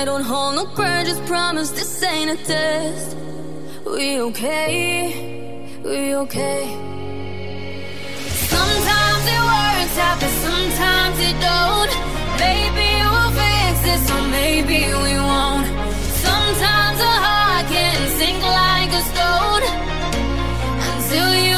I don't hold no grudges, promise this ain't a test. We okay, we okay. Sometimes it works out, but sometimes it don't. Maybe we'll fix it, so maybe we won't. Sometimes a heart can sink like a stone until you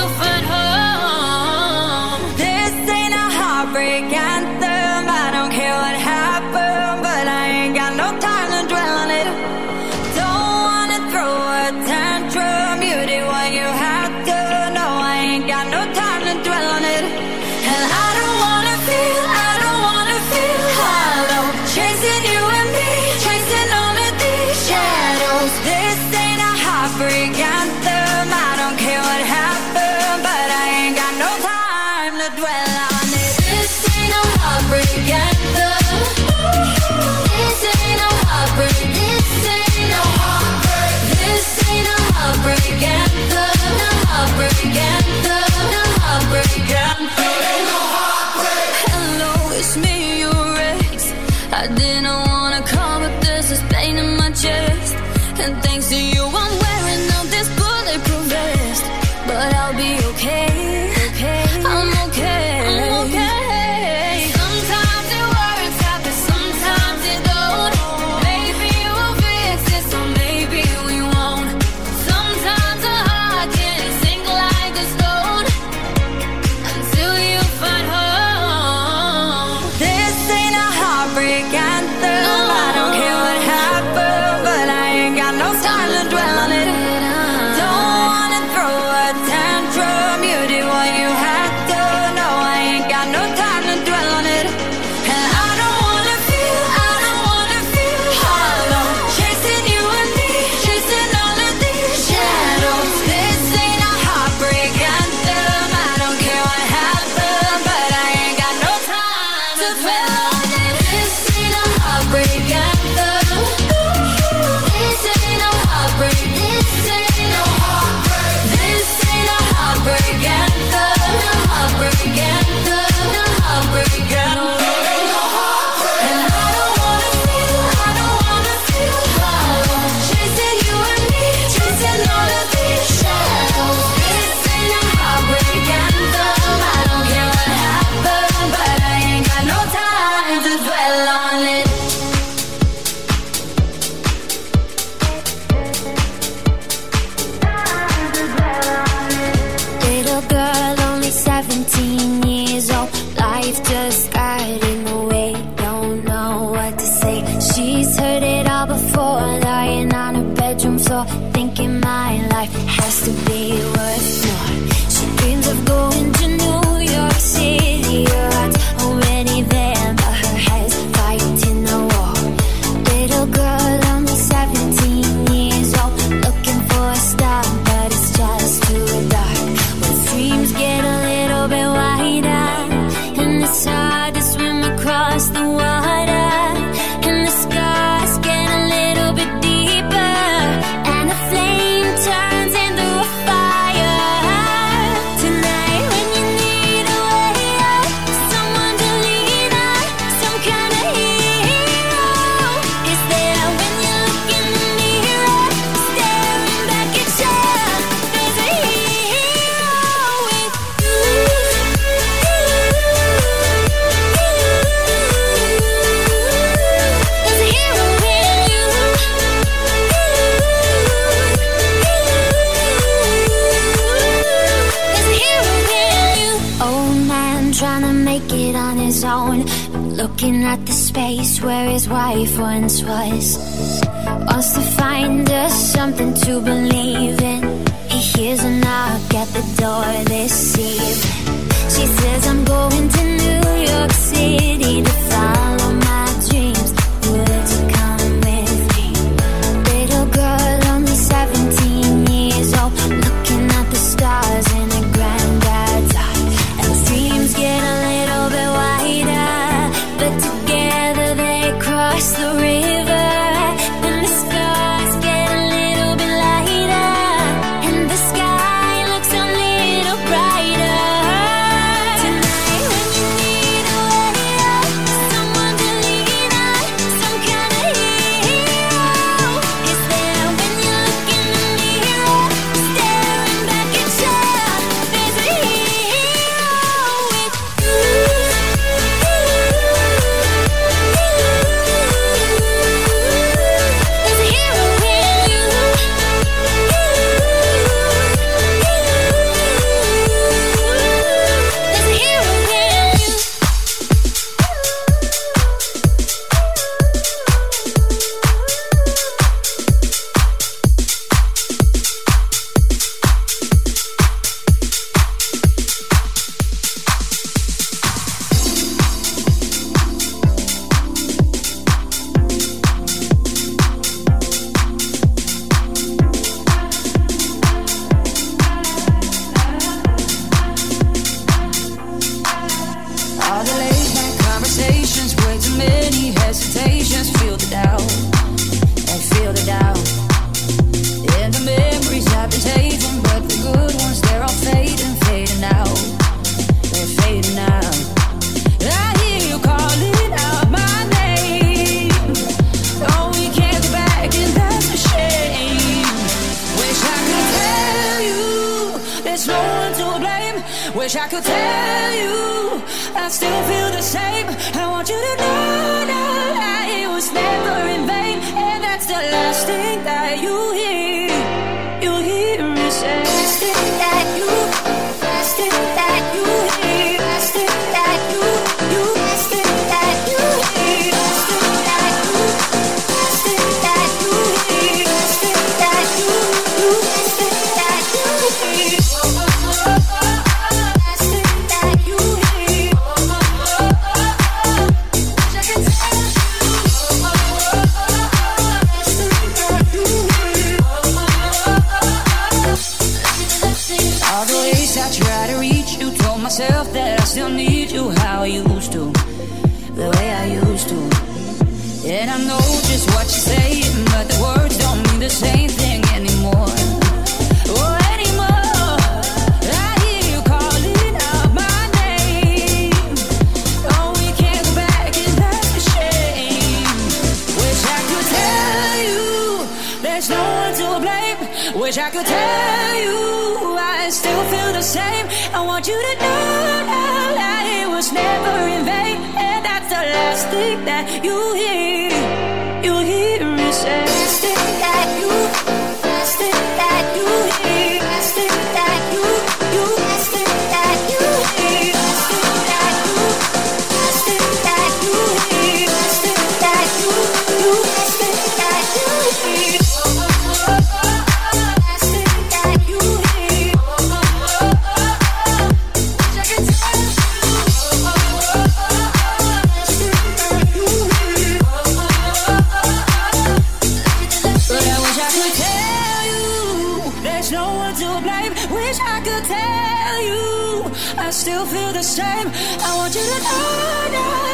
feel the same. I want you to know now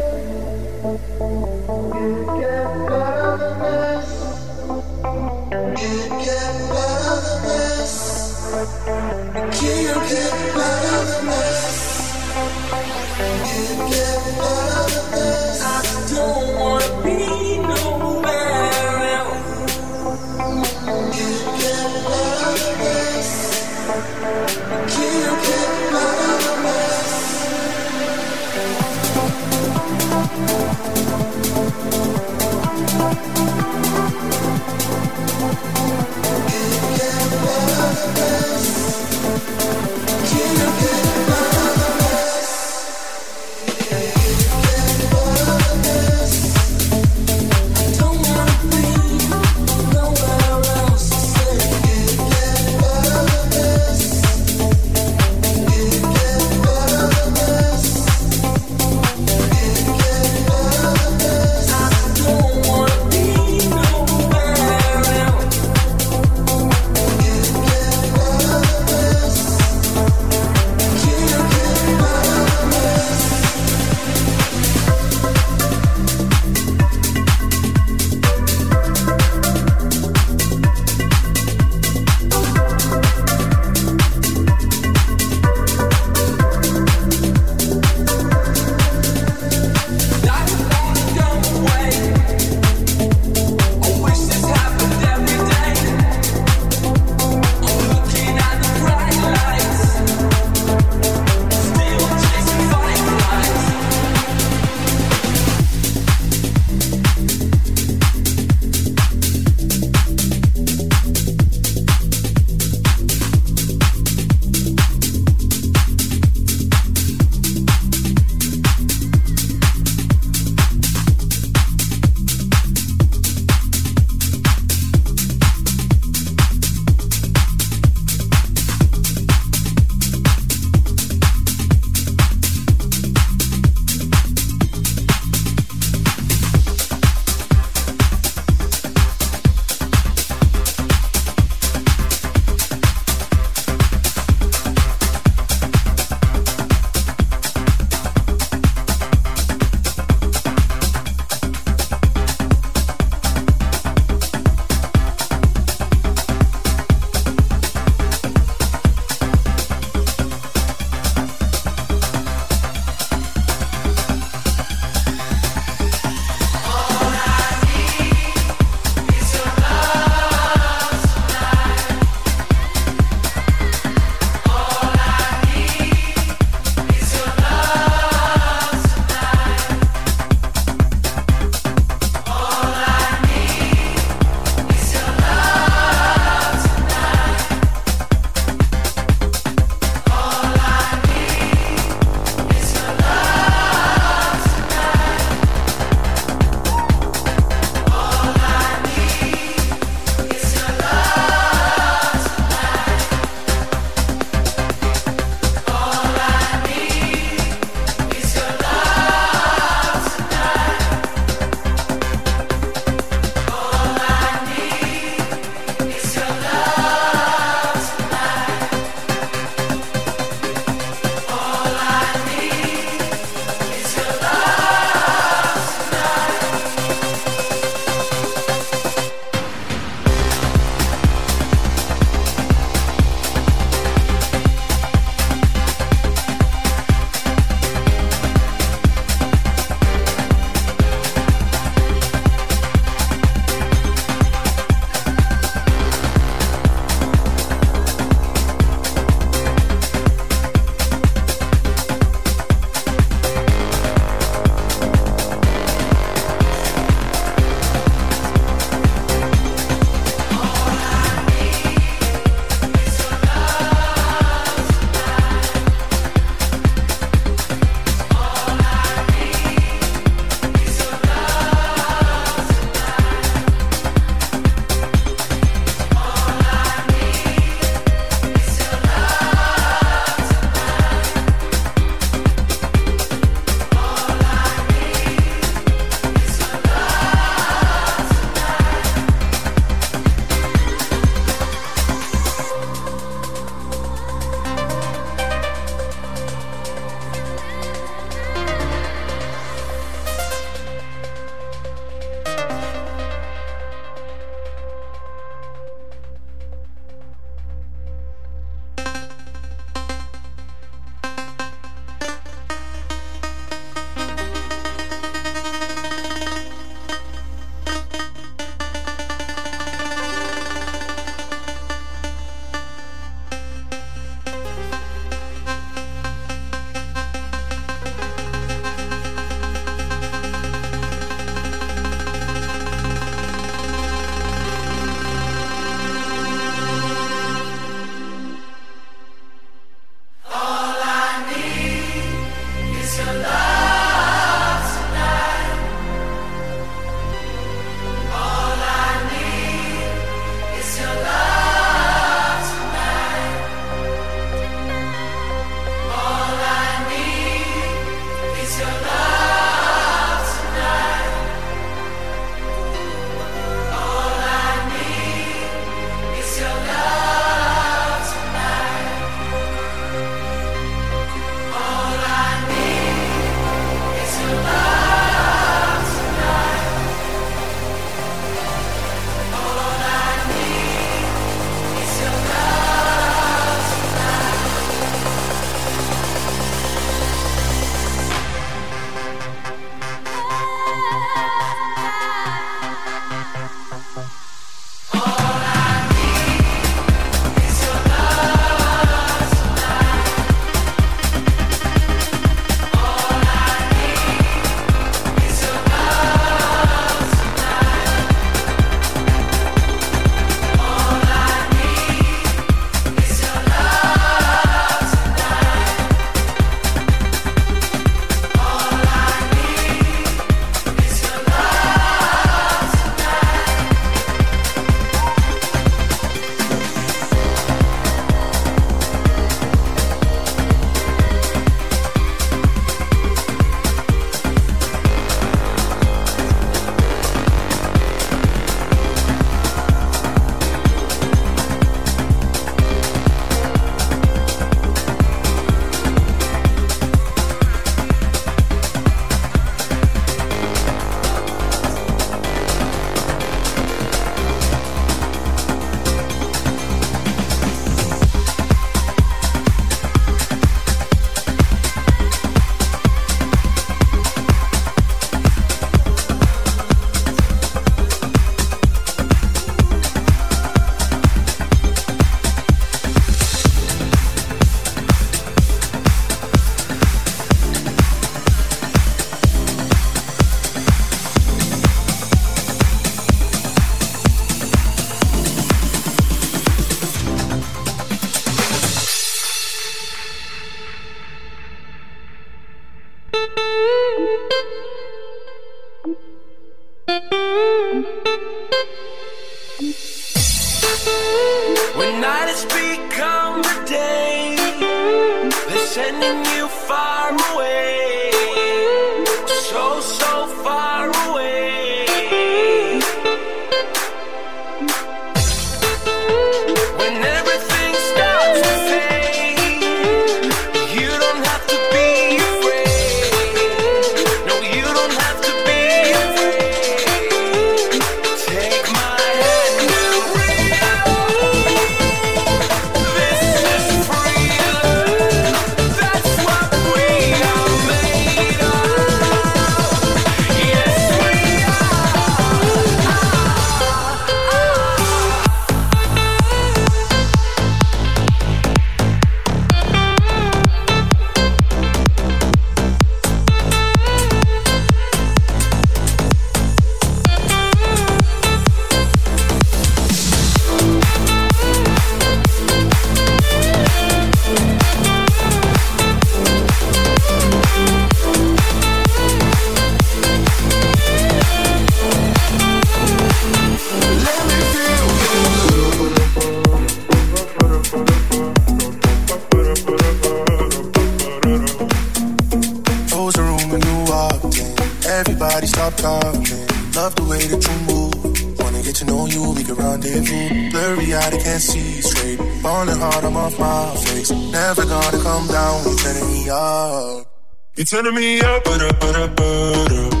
up, but up, but up, but up.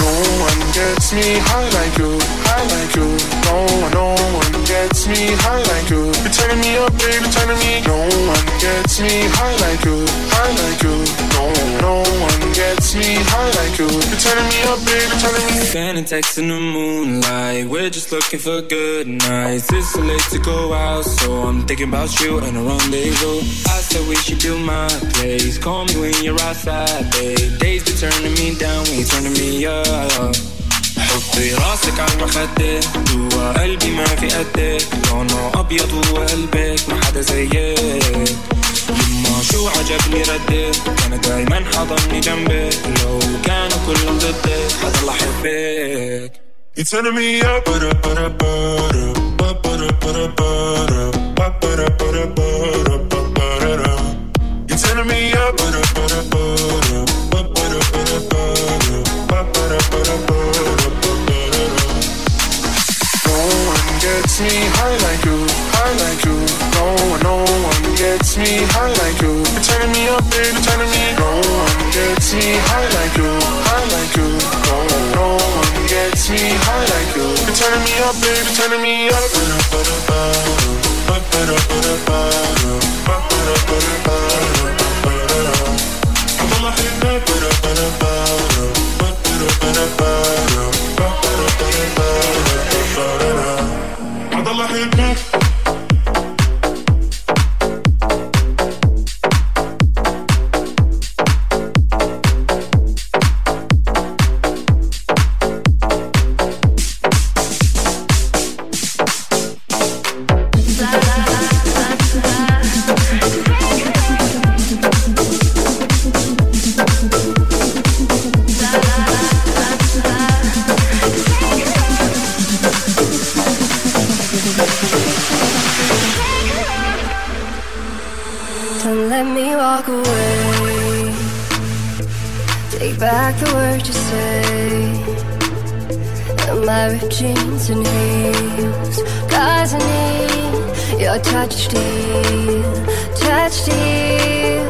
No one gets me high like you, gets me high like you. You're turning me up, baby, turning me. No one gets me high like you, high like you. No, no one gets me high like you. You're turning me up, baby, turning me. Sending texts in the moonlight. We're just looking for good nights. It's so late to go out, so I'm thinking about you and a rendezvous. I said we should do my place. Call me when you're outside, babe. Days be turning me down, when you turning me up. حطي راسك على المخدة جوا قلبي ما في قدك لونه أبيض وقلبك ما حدا زيك. يما شو عجبني ردك كان دايما حضني جنبك. لو كانوا كلهم ضدك حضل أحبك You're turning me up, me high like you, high like you. No one, no one gets me high like you. You're turning me up, baby, turning me. No one gets me high like you, high like you. No, no one gets me high like you. You're turning me up, baby, turning me up. Walk away. Take back the words you say. And my ripped jeans and heels. Cause I need your touch steel. Touch steel.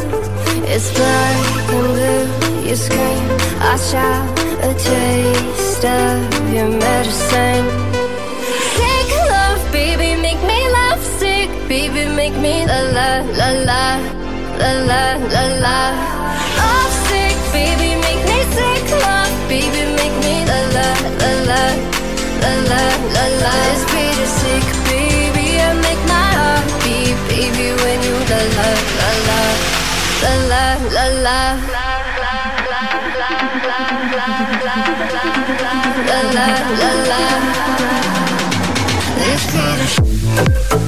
It's black and blue. You scream. I shout a taste of your medicine. Baby, make me love sick, baby, make me la la la la la la la la. Love sick, baby, make me sick, love, baby, make me la la la la la la la la. It's pretty sick, baby, I make my heart beat, baby, when you la la la la la la la la. La la la la. It's pretty.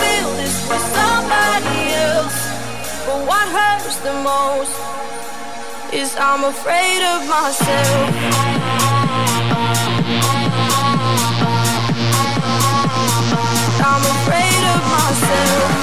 feel this somebody else. But what hurts the most is I'm afraid of myself. I'm afraid of myself.